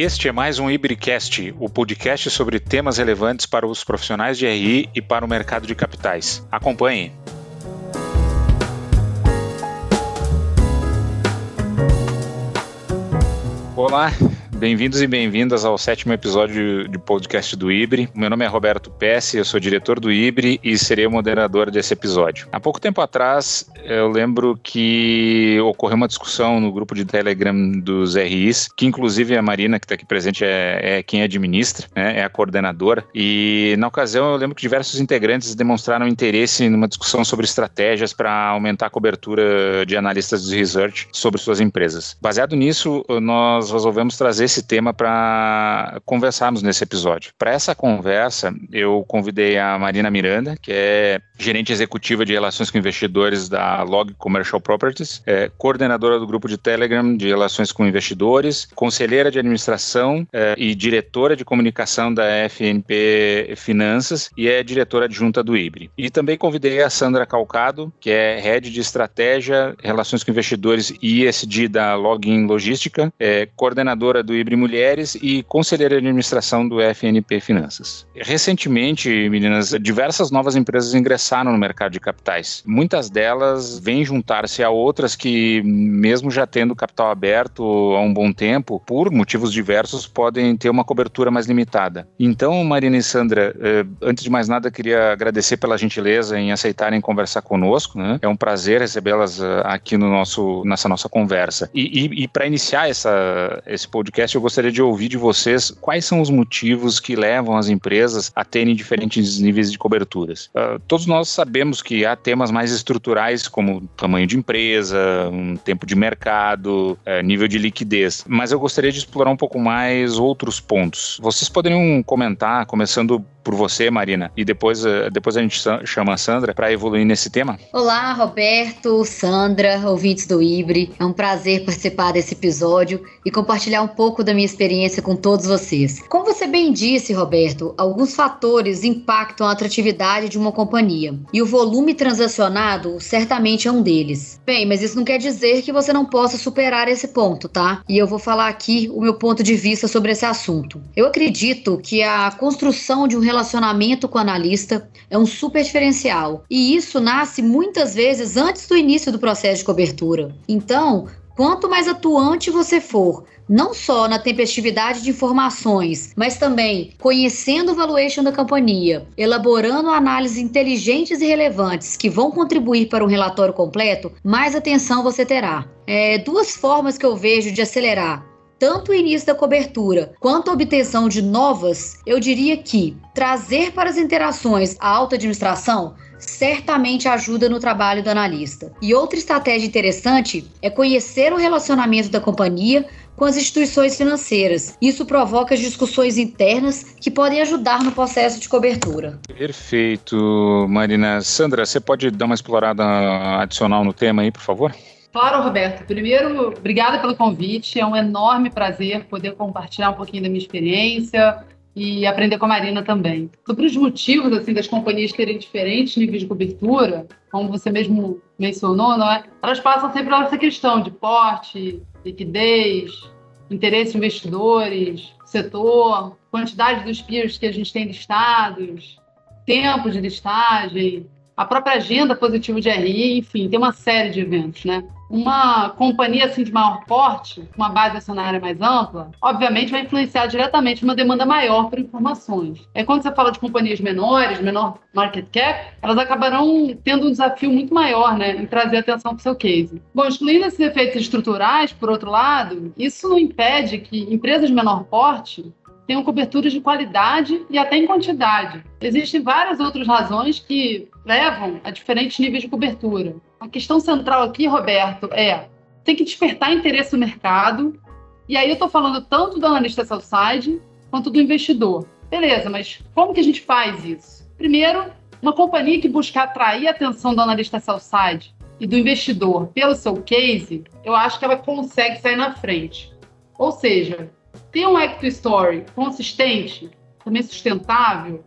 Este é mais um Ibricast, o podcast sobre temas relevantes para os profissionais de RI e para o mercado de capitais. Acompanhe. Olá, Bem-vindos e bem-vindas ao sétimo episódio de podcast do Ibre. Meu nome é Roberto Pesce, eu sou diretor do Ibre e serei o moderador desse episódio. Há pouco tempo atrás, eu lembro que ocorreu uma discussão no grupo de Telegram dos RIs, que inclusive a Marina, que está aqui presente, é, é, quem administra, né, é a coordenadora. E na ocasião, eu lembro que diversos integrantes demonstraram interesse numa discussão sobre estratégias para aumentar a cobertura de analistas de research sobre suas empresas. Baseado nisso, nós resolvemos trazer esse tema para conversarmos nesse episódio. Para essa conversa, eu convidei a Marina Miranda, que é gerente executiva de relações com investidores da Log Commercial Properties, é coordenadora do grupo de Telegram de relações com investidores, conselheira de administração é, e diretora de comunicação da FNP Finanças e é diretora adjunta do IBRE. E também convidei a Sandra Calcado, que é head de estratégia, relações com investidores e ESG da Login Logística, é coordenadora do IBRE Mulheres e conselheira de administração do FNP Finanças. Recentemente, meninas, diversas novas empresas ingressaram no mercado de capitais. Muitas delas vêm juntar-se a outras que, mesmo já tendo capital aberto há um bom tempo, por motivos diversos, podem ter uma cobertura mais limitada. Então, Marina e Sandra, eh, antes de mais nada, queria agradecer pela gentileza em aceitarem conversar conosco. Né? É um prazer recebê-las eh, aqui no nosso, nessa nossa conversa. E, e, e para iniciar essa, esse podcast, podcast, eu gostaria de ouvir de vocês quais são os motivos que levam as empresas a terem diferentes níveis de coberturas. Uh, todos nós sabemos que há temas mais estruturais, como tamanho de empresa, um tempo de mercado, uh, nível de liquidez, mas eu gostaria de explorar um pouco mais outros pontos. Vocês poderiam comentar, começando por você, Marina, e depois, uh, depois a gente chama a Sandra para evoluir nesse tema? Olá, Roberto, Sandra, ouvintes do Ibre. É um prazer participar desse episódio e compartilhar um pouco da minha experiência com todos vocês. Como você bem disse, Roberto, alguns fatores impactam a atratividade de uma companhia e o volume transacionado certamente é um deles. Bem, mas isso não quer dizer que você não possa superar esse ponto, tá? E eu vou falar aqui o meu ponto de vista sobre esse assunto. Eu acredito que a construção de um relacionamento com o analista é um super diferencial e isso nasce muitas vezes antes do início do processo de cobertura. Então, quanto mais atuante você for não só na tempestividade de informações, mas também conhecendo o valuation da companhia, elaborando análises inteligentes e relevantes que vão contribuir para um relatório completo, mais atenção você terá. É, duas formas que eu vejo de acelerar tanto o início da cobertura quanto a obtenção de novas, eu diria que trazer para as interações a alta administração certamente ajuda no trabalho do analista. E outra estratégia interessante é conhecer o relacionamento da companhia com as instituições financeiras. Isso provoca discussões internas que podem ajudar no processo de cobertura. Perfeito, Marina. Sandra, você pode dar uma explorada adicional no tema aí, por favor? Claro, Roberto. Primeiro, obrigada pelo convite. É um enorme prazer poder compartilhar um pouquinho da minha experiência e aprender com a Marina também. Sobre os motivos assim das companhias terem diferentes níveis de cobertura, como você mesmo mencionou, não é? Elas passam sempre por essa questão de porte, liquidez, interesse de investidores, setor, quantidade dos peers que a gente tem listados, tempo de listagem, a própria agenda positiva de RI, enfim, tem uma série de eventos, né? Uma companhia assim de maior porte, uma base acionária mais ampla, obviamente vai influenciar diretamente uma demanda maior por informações. É quando você fala de companhias menores, menor market cap, elas acabarão tendo um desafio muito maior, né, em trazer atenção para o seu case. Bom, excluindo esses efeitos estruturais, por outro lado, isso não impede que empresas de menor porte tenham coberturas de qualidade e até em quantidade. Existem várias outras razões que levam a diferentes níveis de cobertura. A questão central aqui, Roberto, é tem que despertar interesse no mercado. E aí eu estou falando tanto do analista sell-side quanto do investidor. Beleza, mas como que a gente faz isso? Primeiro, uma companhia que buscar atrair a atenção do analista sell-side e do investidor pelo seu case, eu acho que ela consegue sair na frente. Ou seja, ter um equity story consistente, também sustentável,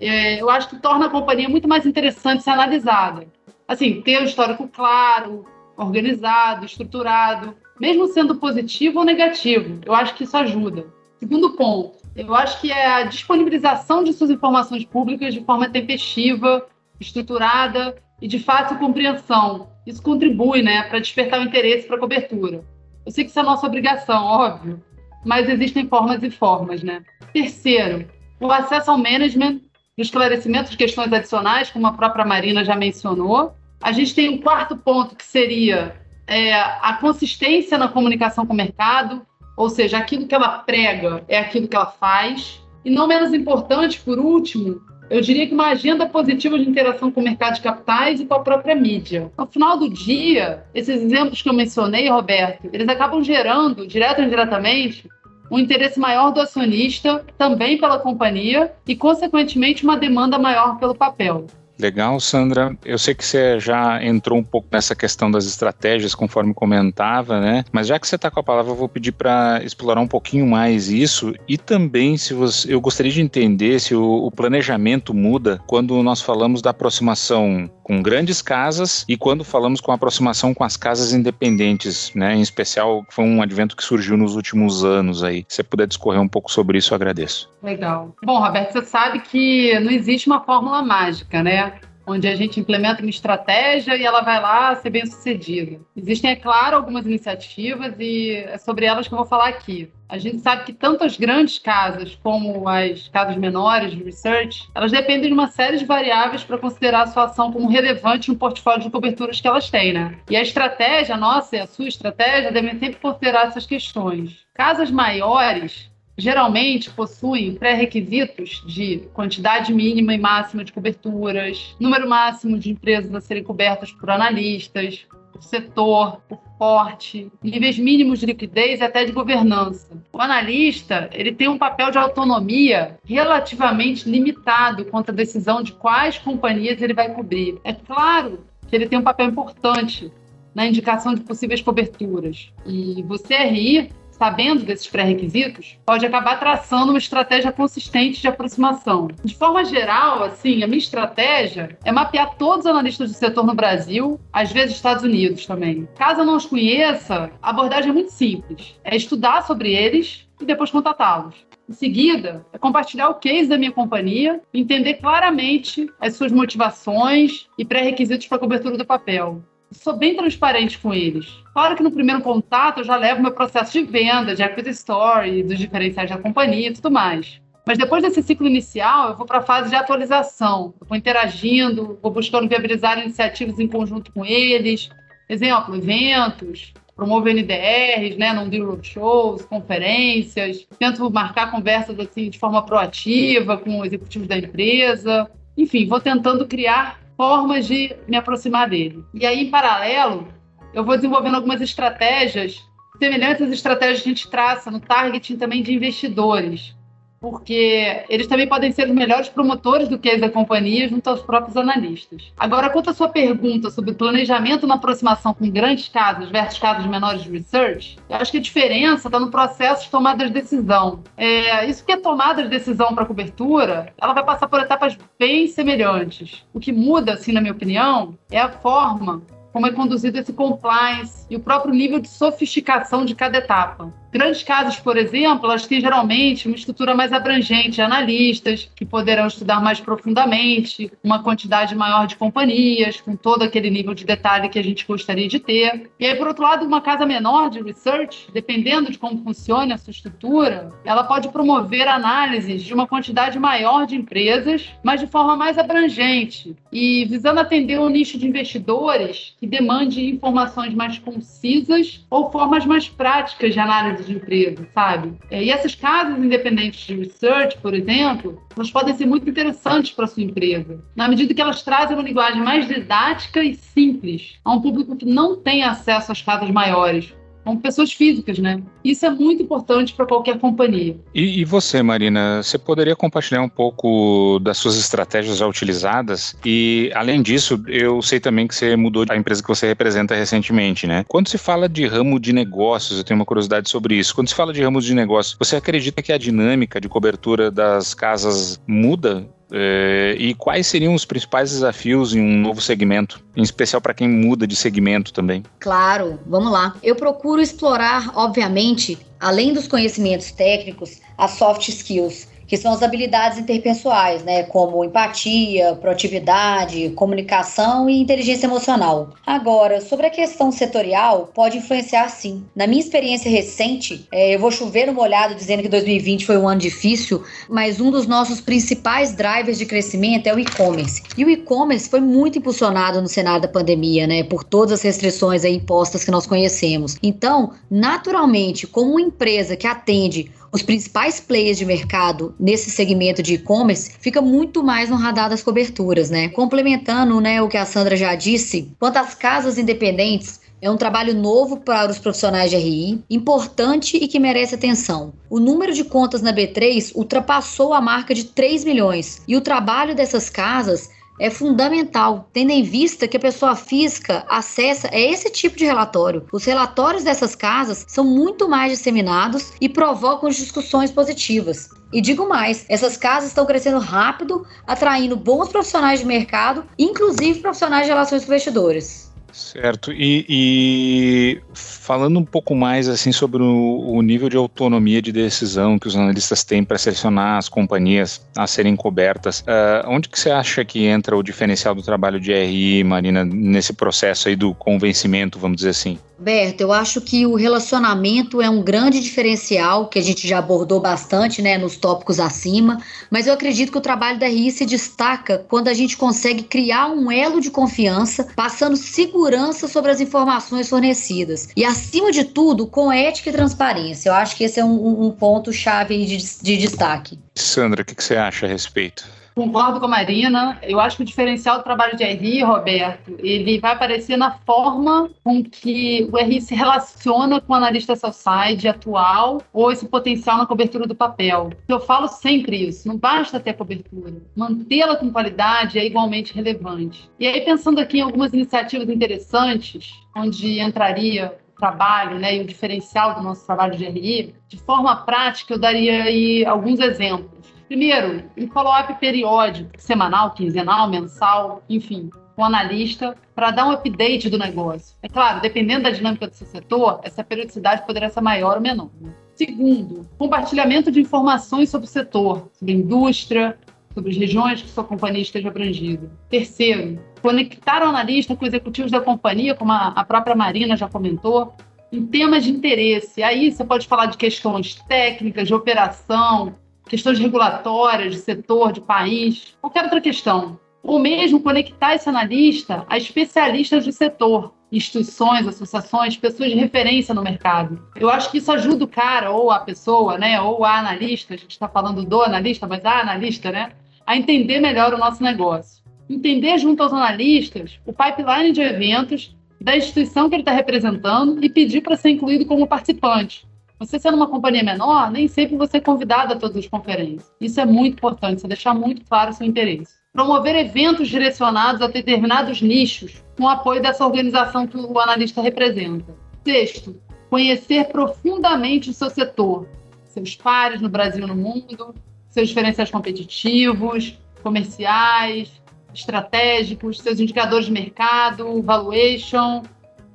é, eu acho que torna a companhia muito mais interessante ser analisada. Assim, ter um histórico claro, organizado, estruturado, mesmo sendo positivo ou negativo, eu acho que isso ajuda. Segundo ponto, eu acho que é a disponibilização de suas informações públicas de forma tempestiva, estruturada e de fácil compreensão. Isso contribui né, para despertar o interesse para a cobertura. Eu sei que isso é nossa obrigação, óbvio, mas existem formas e formas. Né? Terceiro, o acesso ao management, o esclarecimento de questões adicionais, como a própria Marina já mencionou. A gente tem um quarto ponto, que seria é, a consistência na comunicação com o mercado, ou seja, aquilo que ela prega é aquilo que ela faz. E não menos importante, por último, eu diria que uma agenda positiva de interação com o mercado de capitais e com a própria mídia. No final do dia, esses exemplos que eu mencionei, Roberto, eles acabam gerando, direto ou indiretamente, um interesse maior do acionista, também pela companhia, e, consequentemente, uma demanda maior pelo papel. Legal, Sandra. Eu sei que você já entrou um pouco nessa questão das estratégias, conforme comentava, né? Mas já que você está com a palavra, eu vou pedir para explorar um pouquinho mais isso e também se você, eu gostaria de entender se o, o planejamento muda quando nós falamos da aproximação com grandes casas e quando falamos com aproximação com as casas independentes, né? Em especial, foi um advento que surgiu nos últimos anos aí. Se você puder discorrer um pouco sobre isso, eu agradeço. Legal. Bom, Roberto, você sabe que não existe uma fórmula mágica, né? Onde a gente implementa uma estratégia e ela vai lá ser bem sucedida. Existem, é claro, algumas iniciativas e é sobre elas que eu vou falar aqui. A gente sabe que tanto as grandes casas como as casas menores de research, elas dependem de uma série de variáveis para considerar a sua ação como relevante no portfólio de coberturas que elas têm, né? E a estratégia, nossa e a sua estratégia, devem sempre considerar essas questões. Casas maiores, geralmente possuem pré-requisitos de quantidade mínima e máxima de coberturas, número máximo de empresas a serem cobertas por analistas, o setor, o porte, níveis mínimos de liquidez e até de governança. O analista ele tem um papel de autonomia relativamente limitado quanto à decisão de quais companhias ele vai cobrir. É claro que ele tem um papel importante na indicação de possíveis coberturas. E você, RI, sabendo desses pré-requisitos, pode acabar traçando uma estratégia consistente de aproximação. De forma geral, assim, a minha estratégia é mapear todos os analistas do setor no Brasil, às vezes Estados Unidos também. Caso eu não os conheça, a abordagem é muito simples. É estudar sobre eles e depois contatá-los. Em seguida, é compartilhar o case da minha companhia, entender claramente as suas motivações e pré-requisitos para a cobertura do papel sou bem transparente com eles. Claro que no primeiro contato eu já levo meu processo de venda, de equity story, dos diferenciais da companhia e tudo mais. Mas depois desse ciclo inicial, eu vou para a fase de atualização. Eu vou interagindo, vou buscando viabilizar iniciativas em conjunto com eles. Exemplo, eventos, promover NDRs, né, não deal roadshows, conferências. Tento marcar conversas assim de forma proativa com executivos da empresa. Enfim, vou tentando criar formas de me aproximar dele. E aí, em paralelo, eu vou desenvolvendo algumas estratégias semelhantes às estratégias que a gente traça no targeting também de investidores porque eles também podem ser os melhores promotores do case da companhia junto aos próprios analistas. Agora, quanto à sua pergunta sobre planejamento na aproximação com grandes casos versus casos menores de research, eu acho que a diferença está no processo de tomada de decisão. É, isso que é tomada de decisão para cobertura, ela vai passar por etapas bem semelhantes. O que muda, assim, na minha opinião, é a forma como é conduzido esse compliance e o próprio nível de sofisticação de cada etapa. Grandes casas, por exemplo, elas têm geralmente uma estrutura mais abrangente analistas que poderão estudar mais profundamente, uma quantidade maior de companhias, com todo aquele nível de detalhe que a gente gostaria de ter. E aí, por outro lado, uma casa menor de research, dependendo de como funciona a sua estrutura, ela pode promover análises de uma quantidade maior de empresas, mas de forma mais abrangente e visando atender um nicho de investidores que demande informações mais concisas ou formas mais práticas de análise de empresa, sabe? É, e essas casas independentes de research, por exemplo, elas podem ser muito interessantes para sua empresa, na medida que elas trazem uma linguagem mais didática e simples a um público que não tem acesso às casas maiores, como pessoas físicas, né? Isso é muito importante para qualquer companhia. E, e, você, Marina, você poderia compartilhar um pouco das suas estratégias já utilizadas? E, além disso, eu sei também que você mudou a empresa que você representa recentemente, né? Quando se fala de ramo de negócios, eu tenho uma curiosidade sobre isso. Quando se fala de ramos de negócios, você acredita que a dinâmica de cobertura das casas muda É, e quais seriam os principais desafios em um novo segmento, em especial para quem muda de segmento também? Claro, vamos lá. Eu procuro explorar, obviamente, além dos conhecimentos técnicos, as soft skills que são as habilidades interpessoais, né, como empatia, proatividade, comunicação e inteligência emocional. Agora, sobre a questão setorial, pode influenciar sim. Na minha experiência recente, é, eu vou chover no molhado dizendo que 2020 foi um ano difícil, mas um dos nossos principais drivers de crescimento é o e-commerce. E o e-commerce foi muito impulsionado no cenário da pandemia, né, por todas as restrições impostas que nós conhecemos. Então, naturalmente, como uma empresa que atende os principais players de mercado nesse segmento de e-commerce fica muito mais no radar das coberturas, né? Complementando, né, o que a Sandra já disse, quanto às casas independentes, é um trabalho novo para os profissionais de RI, importante e que merece atenção. O número de contas na B3 ultrapassou a marca de 3 milhões e o trabalho dessas casas é fundamental, tendo em vista que a pessoa física acessa é esse tipo de relatório. Os relatórios dessas casas são muito mais disseminados e provocam discussões positivas. E digo mais, essas casas estão crescendo rápido, atraindo bons profissionais de mercado, inclusive profissionais de relações com investidores. Certo. E, e, falando um pouco mais assim sobre o, o, nível de autonomia de decisão que os analistas têm para selecionar as companhias a serem cobertas, uh, onde que você acha que entra o diferencial do trabalho de RI, Marina, nesse processo aí do convencimento, vamos dizer assim? Berto, eu acho que o relacionamento é um grande diferencial que a gente já abordou bastante, né, nos tópicos acima, mas eu acredito que o trabalho da RI se destaca quando a gente consegue criar um elo de confiança, passando segurança sobre as informações fornecidas e, acima de tudo, com ética e transparência. Eu acho que esse é um, um ponto chave de, de destaque. Sandra, o que, que você acha a respeito? Concordo com a Marina. Eu acho que o diferencial do trabalho de RI, Roberto, ele vai aparecer na forma com que o RI se relaciona com o analista sell-side atual ou esse potencial na cobertura do papel. Eu falo sempre isso, não basta ter cobertura. Mantê-la com qualidade é igualmente relevante. E aí, pensando aqui em algumas iniciativas interessantes, onde entraria trabalho né, e o diferencial do nosso trabalho de RI, de forma prática, eu daria aí alguns exemplos. Primeiro, um follow-up periódico, semanal, quinzenal, mensal, enfim, com um analista, para dar um update do negócio. É claro, dependendo da dinâmica do seu setor, essa periodicidade poderia ser maior ou menor. Né? Segundo, compartilhamento de informações sobre o setor, sobre a indústria, sobre as regiões que sua companhia esteja abrangida. Terceiro, conectar o analista com executivos da companhia, como a própria Marina já comentou, em temas de interesse. Aí você pode falar de questões técnicas, de operação, questões regulatórias, de setor, de país, qualquer outra questão. Ou mesmo conectar esse analista a especialistas do setor, instituições, associações, pessoas de referência no mercado. Eu acho que isso ajuda o cara, ou a pessoa, né, ou a analista, a gente está falando do analista, mas a analista, né, a entender melhor o nosso negócio. Entender junto aos analistas o pipeline de eventos da instituição que ele está representando e pedir para ser incluído como participante. Você sendo uma companhia menor, nem sempre você é convidado a todas as conferências. Isso é muito importante, você deixar muito claro o seu interesse. Promover eventos direcionados a determinados nichos, com o apoio dessa organização que o analista representa. Sexto, conhecer profundamente o seu setor, seus pares no Brasil e no mundo, seus diferenciais competitivos, comerciais, estratégicos, seus indicadores de mercado, valuation,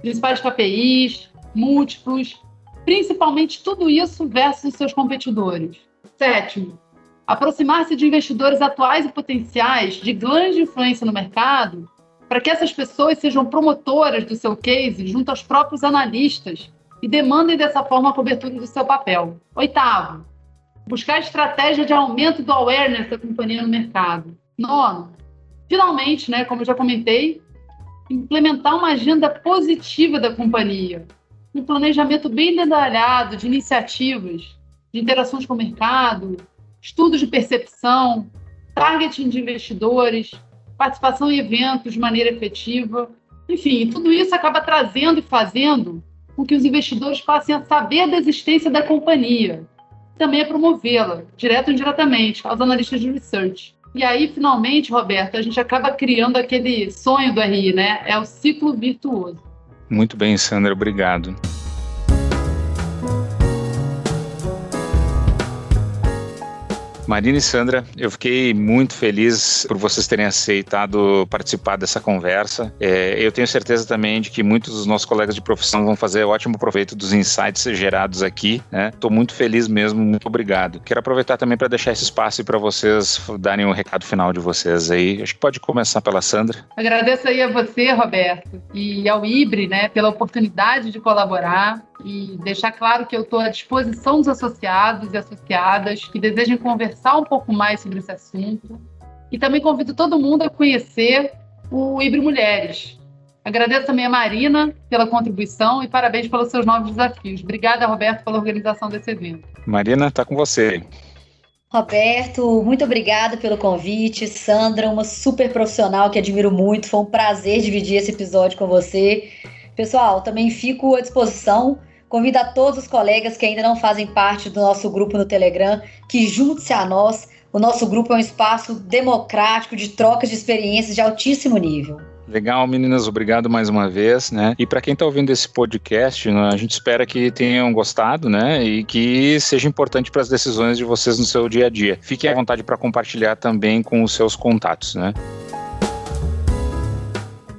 principais KPIs, múltiplos, principalmente tudo isso versus seus competidores. Sétimo, aproximar-se de investidores atuais e potenciais de grande influência no mercado para que essas pessoas sejam promotoras do seu case junto aos próprios analistas e demandem dessa forma a cobertura do seu papel. Oitavo, buscar estratégia de aumento do awareness da companhia no mercado. Nono, finalmente, né, como eu já comentei, implementar uma agenda positiva da companhia, um planejamento bem detalhado de iniciativas, de interações com o mercado, estudos de percepção, targeting de investidores, participação em eventos de maneira efetiva. Enfim, tudo isso acaba trazendo e fazendo com que os investidores passem a saber da existência da companhia. Também é promovê-la, direto ou indiretamente, aos analistas de research. E aí, finalmente, Roberto, a gente acaba criando aquele sonho do RI, né? É o ciclo virtuoso. Muito bem, Sandra, obrigado. Marina e Sandra, eu fiquei muito feliz por vocês terem aceitado participar dessa conversa. É, eu tenho certeza também de que muitos dos nossos colegas de profissão vão fazer ótimo proveito dos insights gerados aqui. Estou né? muito feliz mesmo, muito obrigado. Quero aproveitar também para deixar esse espaço para vocês darem o um recado final de vocês aí. Acho que pode começar pela Sandra. Agradeço aí a você, Roberto, e ao IBRE, né, pela oportunidade de colaborar e deixar claro que eu estou à disposição dos associados e associadas que desejem conversar um pouco mais sobre esse assunto. E também convido todo mundo a conhecer o Ibre Mulheres. Agradeço também a Marina pela contribuição e parabéns pelos seus novos desafios. Obrigada, Roberto, pela organização desse evento. Marina, está com você. Roberto, muito obrigada pelo convite. Sandra, uma super profissional que admiro muito. Foi um prazer dividir esse episódio com você. Pessoal, também fico à disposição Convido a todos os colegas que ainda não fazem parte do nosso grupo no Telegram que junte-se a nós. O nosso grupo é um espaço democrático de trocas de experiências de altíssimo nível. Legal, meninas, obrigado mais uma vez, né? E para quem está ouvindo esse podcast, né, a gente espera que tenham gostado, né? E que seja importante para as decisões de vocês no seu dia a dia. Fiquem à vontade para compartilhar também com os seus contatos, né?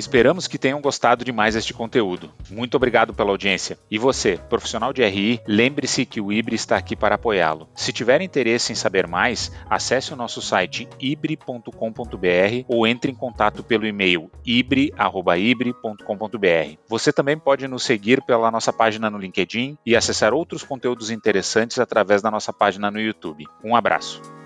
Esperamos que tenham gostado de mais este conteúdo. Muito obrigado pela audiência. E você, profissional de RI, lembre-se que o IBRE está aqui para apoiá-lo. Se tiver interesse em saber mais, acesse o nosso site ibre.com.br ou entre em contato pelo e-mail ibre.ibre.com.br. Você também pode nos seguir pela nossa página no LinkedIn e acessar outros conteúdos interessantes através da nossa página no YouTube. Um abraço.